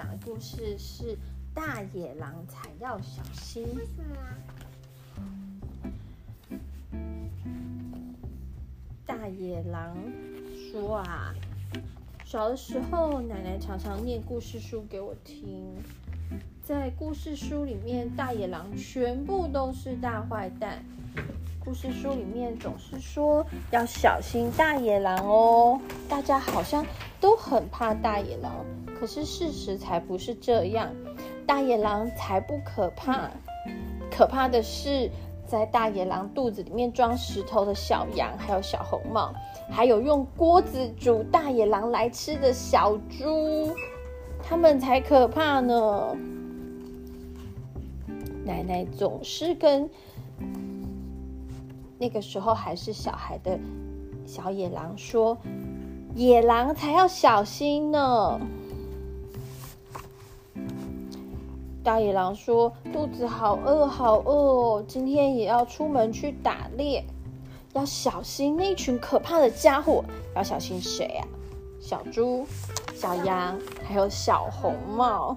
讲的故事是《大野狼才要小心》。为什么？大野狼说啊，小的时候奶奶常常念故事书给我听，在故事书里面，大野狼全部都是大坏蛋。故事书里面总是说要小心大野狼哦，大家好像都很怕大野狼，可是事实才不是这样，大野狼才不可怕，可怕的是在大野狼肚子里面装石头的小羊，还有小红帽，还有用锅子煮大野狼来吃的小猪，他们才可怕呢。奶奶总是跟。那个时候还是小孩的小野狼说：“野狼才要小心呢。”大野狼说：“肚子好饿，好饿哦！今天也要出门去打猎，要小心那群可怕的家伙。要小心谁啊？小猪、小羊，还有小红帽。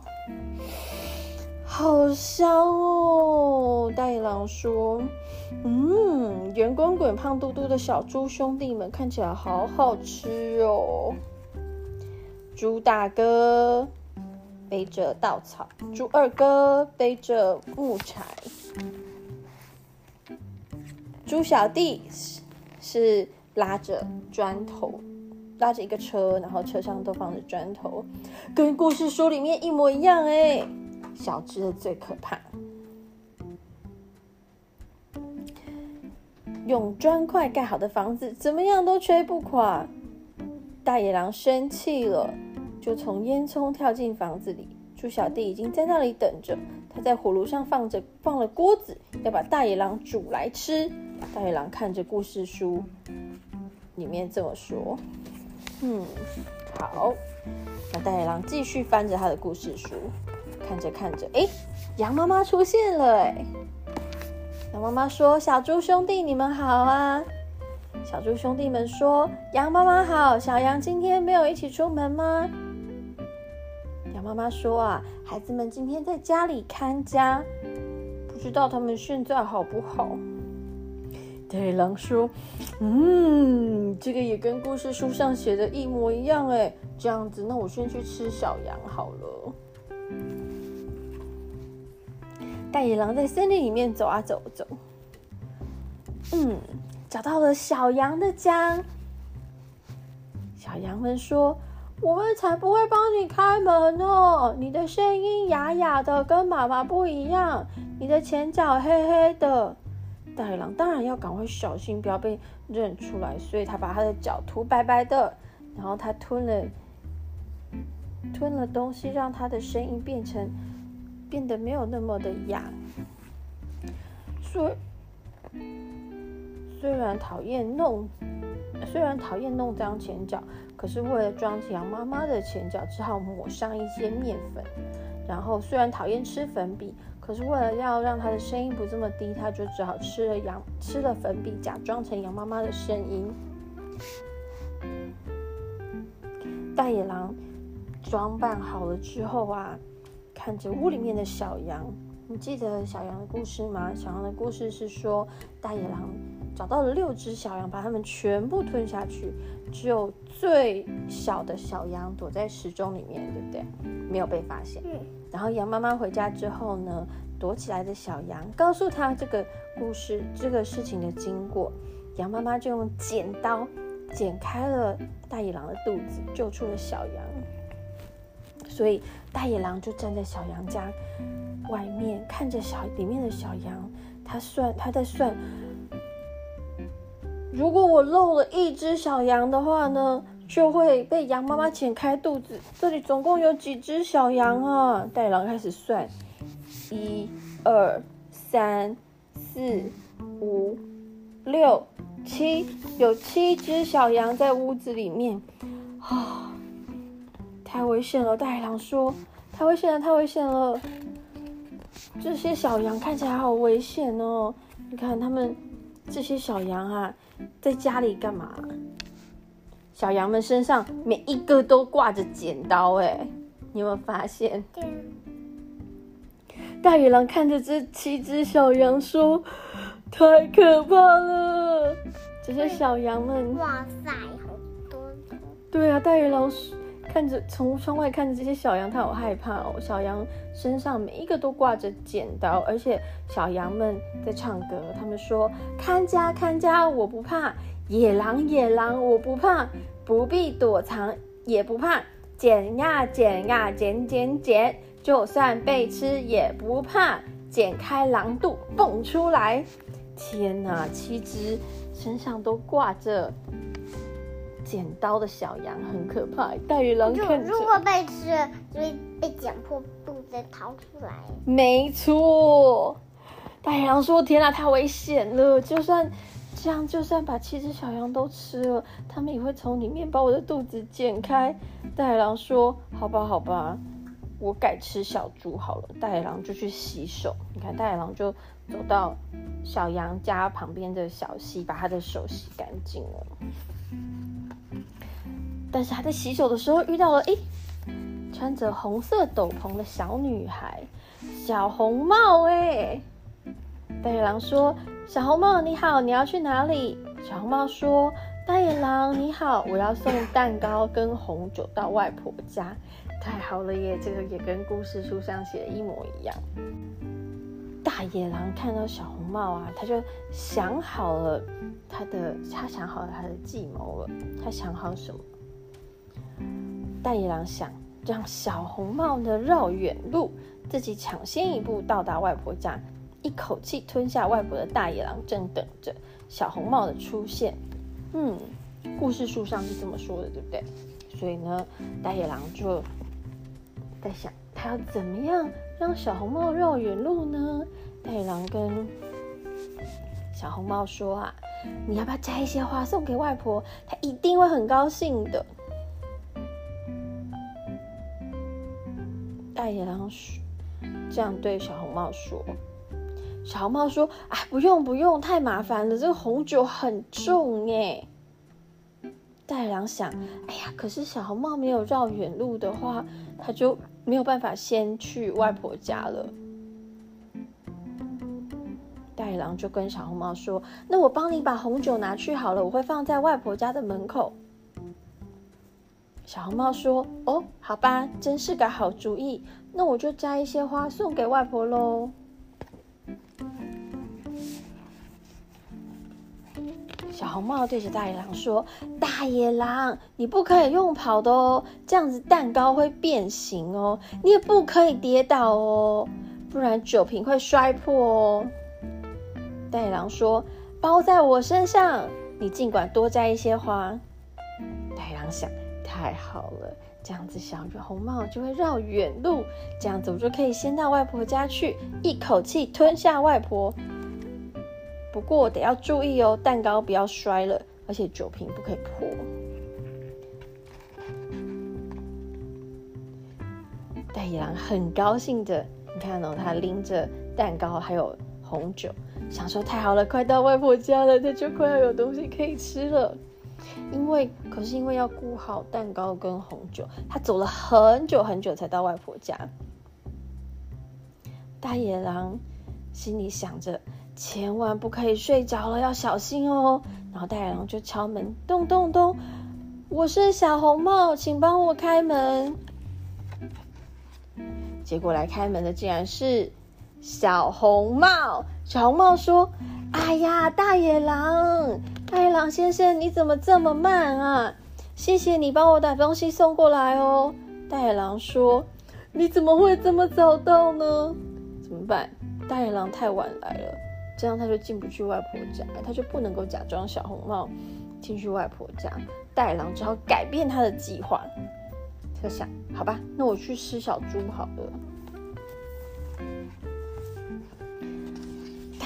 好香哦！”大野狼说。嗯，圆滚滚、胖嘟嘟的小猪兄弟们看起来好好吃哦。猪大哥背着稻草，猪二哥背着木柴，猪小弟是拉着砖头，拉着一个车，然后车上都放着砖头，跟故事书里面一模一样哎。小只的最可怕。用砖块盖好的房子，怎么样都吹不垮。大野狼生气了，就从烟囱跳进房子里。猪小弟已经在那里等着，他在火炉上放着放了锅子，要把大野狼煮来吃。大野狼看着故事书，里面这么说：“嗯，好。”那大野狼继续翻着他的故事书，看着看着，哎，羊妈妈出现了，哎。羊妈妈说：“小猪兄弟，你们好啊！”小猪兄弟们说：“羊妈妈好，小羊今天没有一起出门吗？”妈妈说：“啊，孩子们今天在家里看家，不知道他们现在好不好？”大野狼说：“嗯，这个也跟故事书上写的一模一样哎，这样子，那我先去吃小羊好了。”大野狼在森林里面走啊走走，嗯，找到了小羊的家。小羊们说：“我们才不会帮你开门呢！你的声音哑哑的，跟妈妈不一样。你的前脚黑黑的。”大野狼当然要赶快小心，不要被认出来，所以他把他的脚涂白白的，然后他吞了吞了东西，让他的声音变成。变得没有那么的哑，虽虽然讨厌弄，虽然讨厌弄脏前脚，可是为了装羊妈妈的前脚，只好抹上一些面粉。然后虽然讨厌吃粉笔，可是为了要让他的声音不这么低，他就只好吃了羊吃了粉笔，假装成羊妈妈的声音。大野狼装扮好了之后啊。看着屋里面的小羊，你记得小羊的故事吗？小羊的故事是说，大野狼找到了六只小羊，把它们全部吞下去，只有最小的小羊躲在时钟里面，对不对？没有被发现。然后羊妈妈回家之后呢，躲起来的小羊告诉他这个故事、这个事情的经过。羊妈妈就用剪刀剪开了大野狼的肚子，救出了小羊。所以大野狼就站在小羊家外面，看着小里面的小羊，他算他在算，如果我漏了一只小羊的话呢，就会被羊妈妈剪开肚子。这里总共有几只小羊啊？大野狼开始算，一、二、三、四、五、六、七，有七只小羊在屋子里面啊。太危险了！大野狼说：“太危险了，太危险了！这些小羊看起来好危险哦！你看他们这些小羊啊，在家里干嘛？小羊们身上每一个都挂着剪刀，哎，你有没有发现？对。大野狼看着这七只小羊说：“太可怕了！”这些小羊们，哇塞，好多！对啊，大野狼看着从窗外看着这些小羊，他好害怕哦。小羊身上每一个都挂着剪刀，而且小羊们在唱歌，他们说：“看家看家，我不怕；野狼野狼，我不怕。不必躲藏，也不怕。剪呀剪呀，剪剪剪。”就算被吃也不怕，剪开狼肚蹦出来！天哪，七只身上都挂着剪刀的小羊，很可怕。大野狼看着，如果被吃了，就会被剪破肚子逃出来。没错，大野狼说：“天哪，太危险了！就算这样，就算把七只小羊都吃了，他们也会从里面把我的肚子剪开。”大野狼说：“好吧，好吧。”我改吃小猪好了，大野狼就去洗手。你看，大野狼就走到小羊家旁边的小溪，把他的手洗干净了。但是他在洗手的时候遇到了，诶，穿着红色斗篷的小女孩，小红帽。诶，大野狼说：“小红帽你好，你要去哪里？”小红帽说：“大野狼你好，我要送蛋糕跟红酒到外婆家。”太好了耶！这个也跟故事书上写的一模一样。大野狼看到小红帽啊，他就想好了他的，他想好了他的计谋了。他想好什么？大野狼想让小红帽呢绕远路，自己抢先一步到达外婆家，一口气吞下外婆的大野狼正等着小红帽的出现。嗯，故事书上是这么说的，对不对？所以呢，大野狼就。在想他要怎么样让小红帽绕远路呢？大野狼跟小红帽说啊，你要不要摘一些花送给外婆？她一定会很高兴的。大野狼这样对小红帽说。小红帽说：“啊，不用不用，太麻烦了，这个红酒很重哎。”大野狼想：“哎呀，可是小红帽没有绕远路的话，他就……”没有办法先去外婆家了，大野狼就跟小红帽说：“那我帮你把红酒拿去好了，我会放在外婆家的门口。”小红帽说：“哦，好吧，真是个好主意，那我就摘一些花送给外婆喽。”小红帽对着大野狼说：“大野狼，你不可以用跑的哦，这样子蛋糕会变形哦。你也不可以跌倒哦，不然酒瓶会摔破哦。”大野狼说：“包在我身上，你尽管多摘一些花。”大野狼想：“太好了，这样子小红帽就会绕远路，这样子我就可以先到外婆家去，一口气吞下外婆。”不过得要注意哦，蛋糕不要摔了，而且酒瓶不可以破。大野狼很高兴的，你看哦，他拎着蛋糕还有红酒，想说太好了，快到外婆家了，他就快要有东西可以吃了。因为可是因为要顾好蛋糕跟红酒，他走了很久很久才到外婆家。大野狼心里想着。千万不可以睡着了，要小心哦。然后大野狼就敲门，咚咚咚，我是小红帽，请帮我开门。结果来开门的竟然是小红帽。小红帽说：“哎呀，大野狼，大野狼先生，你怎么这么慢啊？谢谢你帮我把东西送过来哦。”大野狼说：“你怎么会这么早到呢？怎么办？大野狼太晚来了。”这样他就进不去外婆家，他就不能够假装小红帽进去外婆家。大野狼只好改变他的计划。他想，好吧，那我去吃小猪好了。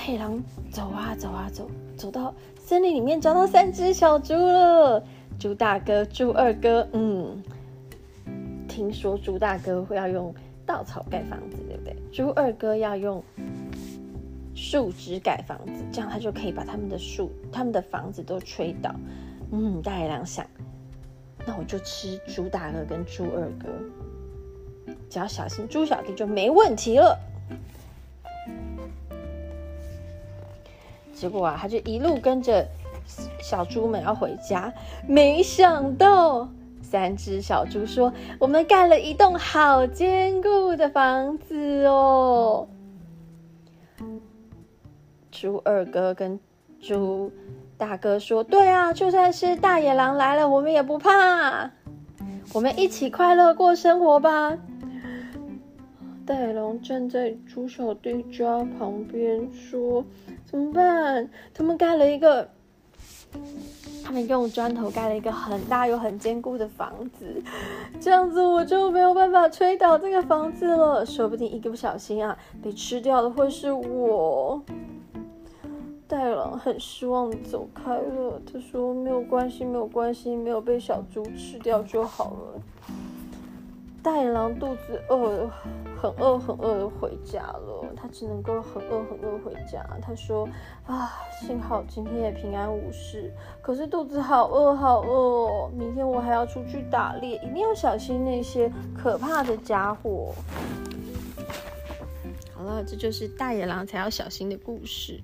大野狼走啊走啊走，走到森林里面，找到三只小猪了。猪大哥、猪二哥，嗯，听说猪大哥会要用稻草盖房子，对不对？猪二哥要用。树枝盖房子，这样他就可以把他们的树、他们的房子都吹倒。嗯，大野狼想，那我就吃猪大哥跟猪二哥。只要小心猪小弟就没问题了。结果啊，他就一路跟着小猪们要回家，没想到三只小猪说：“我们盖了一栋好坚固的房子哦。”猪二哥跟猪大哥说：“对啊，就算是大野狼来了，我们也不怕。我们一起快乐过生活吧。”大野狼站在猪小弟家旁边说。怎么办？他们盖了一个，他们用砖头盖了一个很大又很坚固的房子，这样子我就没有办法吹倒这个房子了。说不定一个不小心啊，被吃掉的会是我。大狼很失望的走开了。他说：“没有关系，没有关系，没有被小猪吃掉就好了。”大野狼肚子饿了，很饿很饿的回家了。他只能够很饿很饿回家。他说：“啊，幸好今天也平安无事。可是肚子好饿好饿哦，明天我还要出去打猎，一定要小心那些可怕的家伙。”好了，这就是大野狼才要小心的故事。